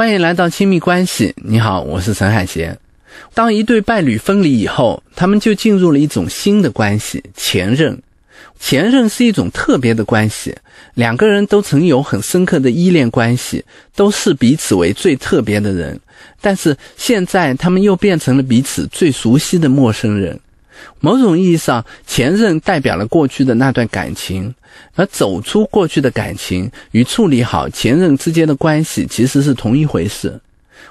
欢迎来到亲密关系。你好，我是陈海贤。当一对伴侣分离以后，他们就进入了一种新的关系——前任。前任是一种特别的关系，两个人都曾有很深刻的依恋关系，都视彼此为最特别的人。但是现在，他们又变成了彼此最熟悉的陌生人。某种意义上，前任代表了过去的那段感情，而走出过去的感情与处理好前任之间的关系其实是同一回事。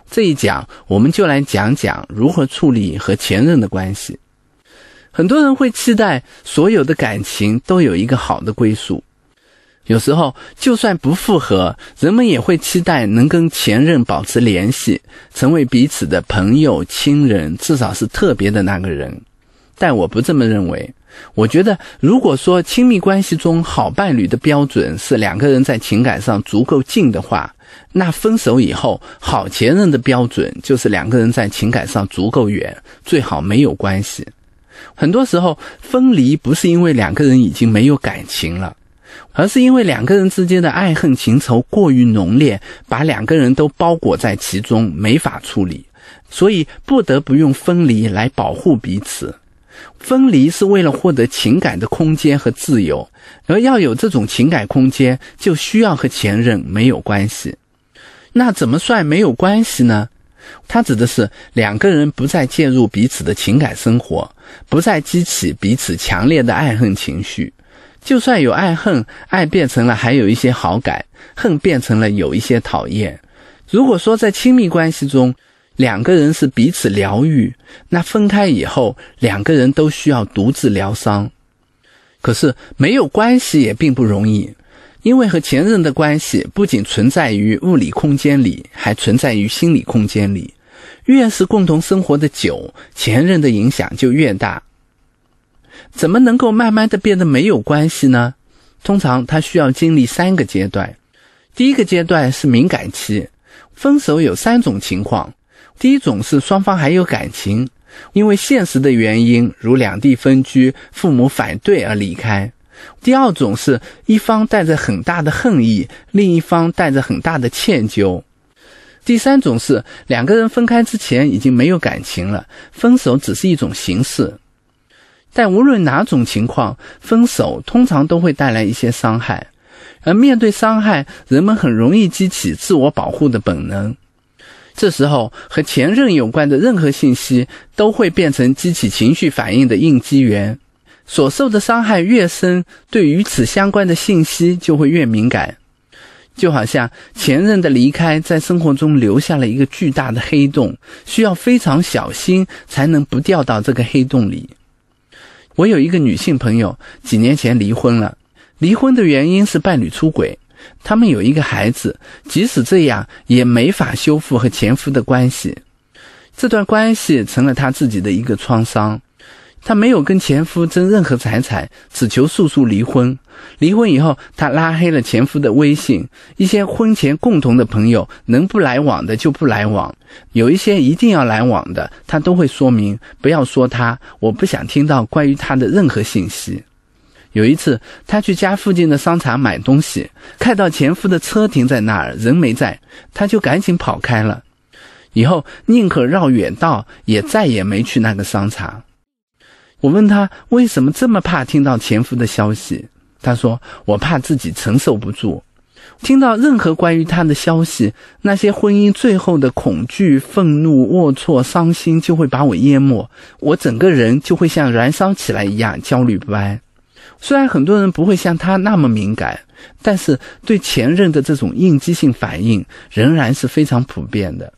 这一讲，我们就来讲讲如何处理和前任的关系。很多人会期待所有的感情都有一个好的归宿，有时候就算不复合，人们也会期待能跟前任保持联系，成为彼此的朋友、亲人，至少是特别的那个人。但我不这么认为。我觉得，如果说亲密关系中好伴侣的标准是两个人在情感上足够近的话，那分手以后好前任的标准就是两个人在情感上足够远，最好没有关系。很多时候，分离不是因为两个人已经没有感情了，而是因为两个人之间的爱恨情仇过于浓烈，把两个人都包裹在其中，没法处理，所以不得不用分离来保护彼此。分离是为了获得情感的空间和自由，而要有这种情感空间，就需要和前任没有关系。那怎么算没有关系呢？它指的是两个人不再介入彼此的情感生活，不再激起彼此强烈的爱恨情绪。就算有爱恨，爱变成了还有一些好感，恨变成了有一些讨厌。如果说在亲密关系中，两个人是彼此疗愈，那分开以后，两个人都需要独自疗伤。可是没有关系也并不容易，因为和前任的关系不仅存在于物理空间里，还存在于心理空间里。越是共同生活的久，前任的影响就越大。怎么能够慢慢的变得没有关系呢？通常他需要经历三个阶段。第一个阶段是敏感期，分手有三种情况。第一种是双方还有感情，因为现实的原因，如两地分居、父母反对而离开；第二种是一方带着很大的恨意，另一方带着很大的歉疚；第三种是两个人分开之前已经没有感情了，分手只是一种形式。但无论哪种情况，分手通常都会带来一些伤害，而面对伤害，人们很容易激起自我保护的本能。这时候，和前任有关的任何信息都会变成激起情绪反应的应激源。所受的伤害越深，对与此相关的信息就会越敏感。就好像前任的离开，在生活中留下了一个巨大的黑洞，需要非常小心才能不掉到这个黑洞里。我有一个女性朋友，几年前离婚了，离婚的原因是伴侣出轨。他们有一个孩子，即使这样也没法修复和前夫的关系，这段关系成了他自己的一个创伤。他没有跟前夫争任何财产，只求速速离婚。离婚以后，他拉黑了前夫的微信，一些婚前共同的朋友能不来往的就不来往，有一些一定要来往的，他都会说明不要说他，我不想听到关于他的任何信息。有一次，他去家附近的商场买东西，看到前夫的车停在那儿，人没在，他就赶紧跑开了。以后宁可绕远道，也再也没去那个商场。我问他为什么这么怕听到前夫的消息，他说：“我怕自己承受不住，听到任何关于他的消息，那些婚姻最后的恐惧、愤怒、龌龊、伤心就会把我淹没，我整个人就会像燃烧起来一样焦虑不安。”虽然很多人不会像他那么敏感，但是对前任的这种应激性反应仍然是非常普遍的。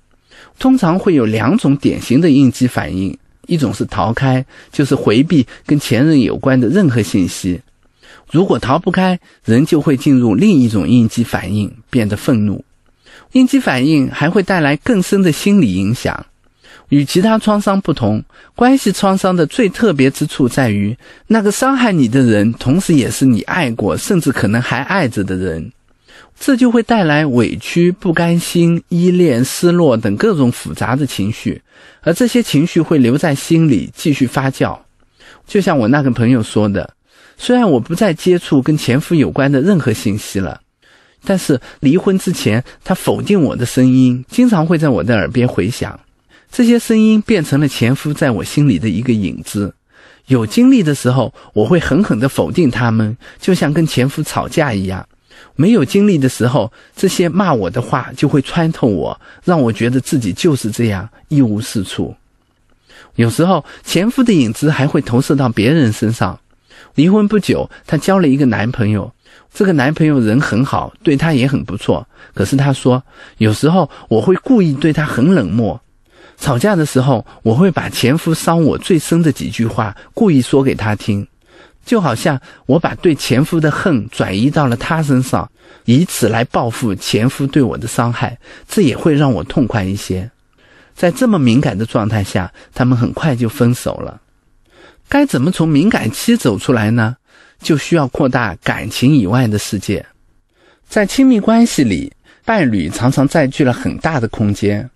通常会有两种典型的应激反应：一种是逃开，就是回避跟前任有关的任何信息；如果逃不开，人就会进入另一种应激反应，变得愤怒。应激反应还会带来更深的心理影响。与其他创伤不同，关系创伤的最特别之处在于，那个伤害你的人，同时也是你爱过，甚至可能还爱着的人，这就会带来委屈、不甘心、依恋、失落等各种复杂的情绪，而这些情绪会留在心里继续发酵。就像我那个朋友说的，虽然我不再接触跟前夫有关的任何信息了，但是离婚之前，他否定我的声音经常会在我的耳边回响，这些声音变成了前夫在我心里的一个影子。有精力的时候，我会狠狠地否定他们，就像跟前夫吵架一样；没有精力的时候，这些骂我的话就会穿透我，让我觉得自己就是这样一无是处。有时候，前夫的影子还会投射到别人身上。离婚不久，她交了一个男朋友。这个男朋友人很好，对她也很不错。可是她说，有时候我会故意对他很冷漠。吵架的时候，我会把前夫伤我最深的几句话故意说给他听，就好像我把对前夫的恨转移到了他身上，以此来报复前夫对我的伤害。这也会让我痛快一些。在这么敏感的状态下，他们很快就分手了。该怎么从敏感期走出来呢？就需要扩大感情以外的世界。在亲密关系里，伴侣常常占据了很大的空间，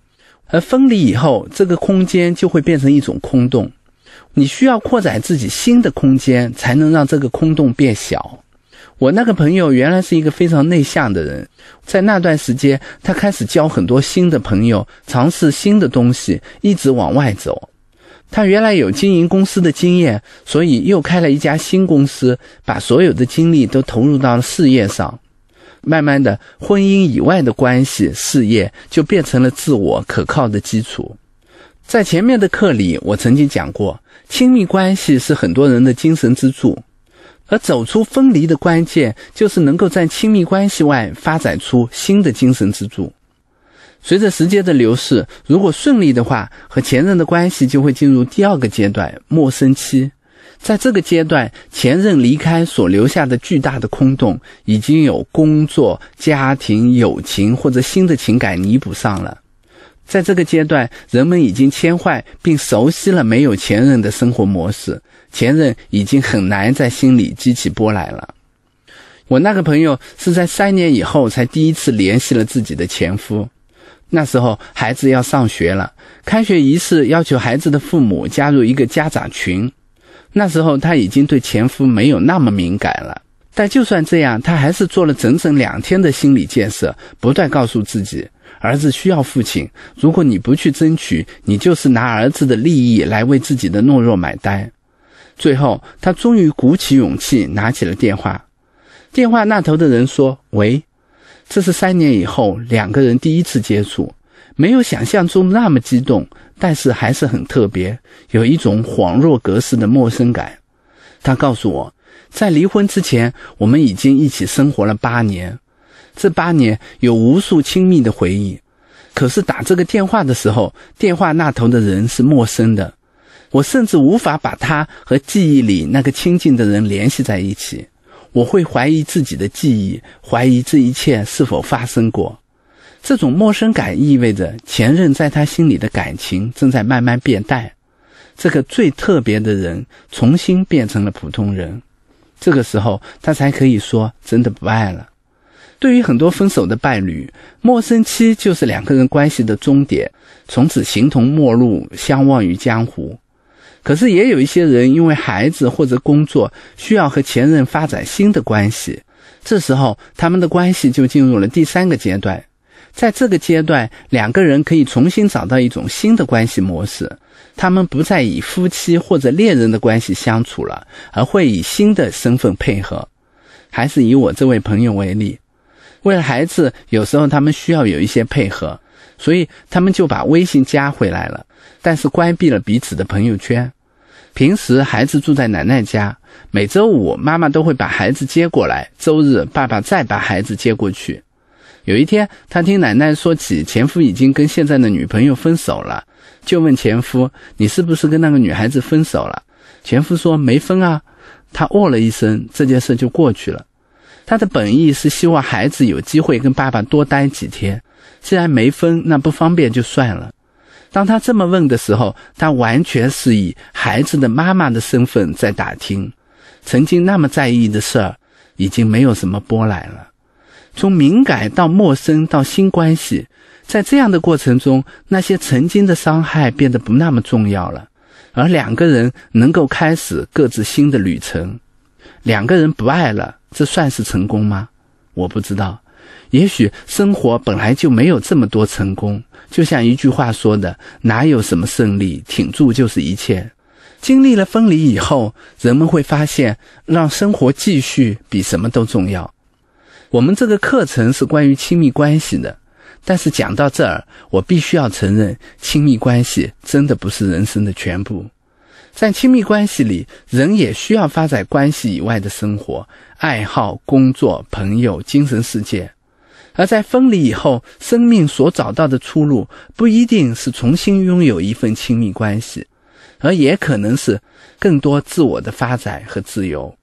而分离以后，这个空间就会变成一种空洞。你需要扩展自己新的空间，才能让这个空洞变小。我那个朋友原来是一个非常内向的人，在那段时间，他开始交很多新的朋友，尝试新的东西，一直往外走。他原来有经营公司的经验，所以又开了一家新公司，把所有的精力都投入到了事业上。慢慢的，婚姻以外的关系、事业就变成了自我可靠的基础。在前面的课里，我曾经讲过，亲密关系是很多人的精神支柱，而走出分离的关键，就是能够在亲密关系外发展出新的精神支柱。随着时间的流逝，如果顺利的话，和前任的关系就会进入第二个阶段——陌生期。在这个阶段，前任离开所留下的巨大的空洞，已经有工作、家庭、友情或者新的情感弥补上了。在这个阶段，人们已经迁换并熟悉了没有前任的生活模式，前任已经很难在心里激起波来了。我那个朋友是在三年以后才第一次联系了自己的前夫。那时候孩子要上学了，开学仪式要求孩子的父母加入一个家长群。那时候他已经对前夫没有那么敏感了，但就算这样，他还是做了整整两天的心理建设，不断告诉自己，儿子需要父亲。如果你不去争取，你就是拿儿子的利益来为自己的懦弱买单。最后，他终于鼓起勇气拿起了电话。电话那头的人说：“喂。”这是三年以后两个人第一次接触，没有想象中那么激动，但是还是很特别，有一种恍若隔世的陌生感。他告诉我，在离婚之前，我们已经一起生活了八年，这八年有无数亲密的回忆。可是打这个电话的时候，电话那头的人是陌生的，我甚至无法把他和记忆里那个亲近的人联系在一起。我会怀疑自己的记忆，怀疑这一切是否发生过。这种陌生感意味着前任在他心里的感情正在慢慢变淡。这个最特别的人重新变成了普通人，这个时候他才可以说真的不爱了。对于很多分手的伴侣，陌生期就是两个人关系的终点，从此形同陌路，相忘于江湖。可是也有一些人因为孩子或者工作需要和前任发展新的关系，这时候他们的关系就进入了第三个阶段。在这个阶段，两个人可以重新找到一种新的关系模式，他们不再以夫妻或者恋人的关系相处了，而会以新的身份配合。还是以我这位朋友为例，为了孩子，有时候他们需要有一些配合，所以他们就把微信加回来了，但是关闭了彼此的朋友圈。平时孩子住在奶奶家，每周五妈妈都会把孩子接过来，周日爸爸再把孩子接过去。有一天，他听奶奶说起前夫已经跟现在的女朋友分手了，就问前夫：“你是不是跟那个女孩子分手了？”前夫说：“没分啊。”他哦了一声，这件事就过去了。他的本意是希望孩子有机会跟爸爸多待几天，既然没分，那不方便就算了。当他这么问的时候，他完全是以孩子的妈妈的身份在打听，曾经那么在意的事儿，已经没有什么波澜了。从敏感到陌生到新关系，在这样的过程中，那些曾经的伤害变得不那么重要了，而两个人能够开始各自新的旅程。两个人不爱了，这算是成功吗？我不知道。也许生活本来就没有这么多成功。就像一句话说的：“哪有什么胜利，挺住就是一切。”经历了分离以后，人们会发现，让生活继续比什么都重要。我们这个课程是关于亲密关系的，但是讲到这儿，我必须要承认，亲密关系真的不是人生的全部。在亲密关系里，人也需要发展关系以外的生活、爱好、工作、朋友、精神世界。而在分离以后，生命所找到的出路，不一定是重新拥有一份亲密关系，而也可能是更多自我的发展和自由。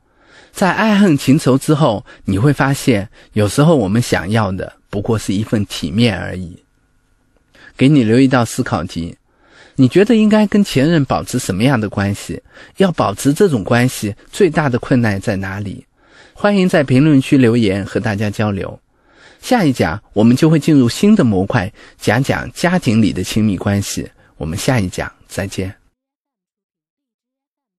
在爱恨情仇之后，你会发现，有时候我们想要的不过是一份体面而已。给你留一道思考题：你觉得应该跟前任保持什么样的关系？要保持这种关系，最大的困难在哪里？欢迎在评论区留言和大家交流。下一讲我们就会进入新的模块，讲讲家庭里的亲密关系。我们下一讲再见。